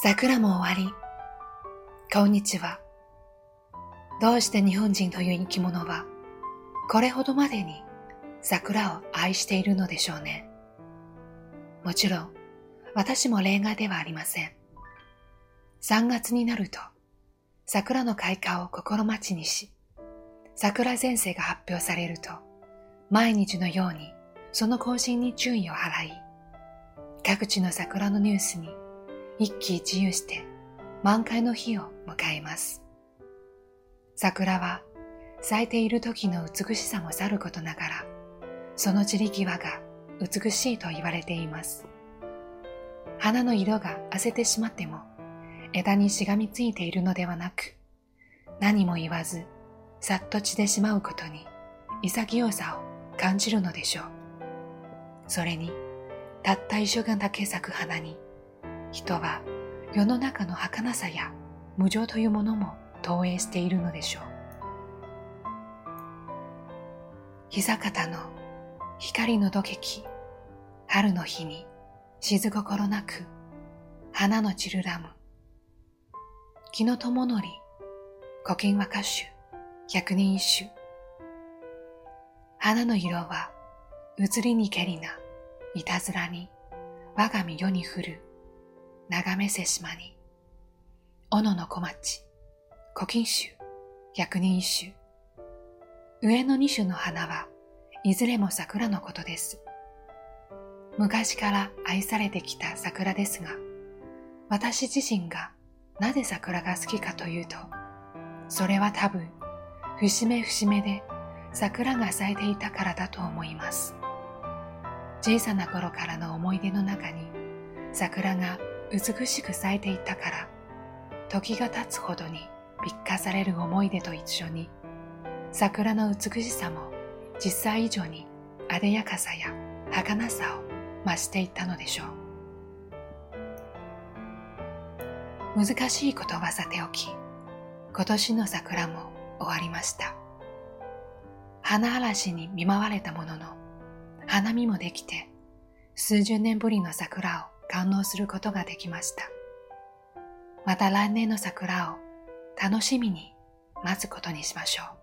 桜も終わり。こんにちは。どうして日本人という生き物は、これほどまでに桜を愛しているのでしょうね。もちろん、私も例外ではありません。3月になると、桜の開花を心待ちにし、桜前線が発表されると、毎日のようにその更新に注意を払い、各地の桜のニュースに一喜一憂して満開の日を迎えます。桜は咲いている時の美しさもさることながら、その散り際が美しいと言われています。花の色が褪せてしまっても、枝にしがみついているのではなく、何も言わず、さっと散ってしまうことに潔さを感じるのでしょう。それに、たった一緒がだけ咲く花に、人は世の中の儚さや無情というものも投影しているのでしょう。膝肩の光の土劇、春の日に静心なく花の散るラム。木の友のり、古今和歌集、百人一首。花の色は移りにけりな、いたずらに、我が身世に降る、眺めせ島に。小野の小町、古今集、百人一首。上の二種の花はいずれも桜のことです。昔から愛されてきた桜ですが、私自身がなぜ桜が好きかというと、それは多分、節目節目で桜が咲いていたからだと思います。小さな頃からの思い出の中に桜が美しく咲いていたから、時が経つほどに美化される思い出と一緒に、桜の美しさも実際以上にあでやかさや儚さを増していったのでしょう。難しいことはさておき、今年の桜も終わりました。花嵐に見舞われたものの、花見もできて、数十年ぶりの桜を堪能することができました。また来年の桜を楽しみに待つことにしましょう。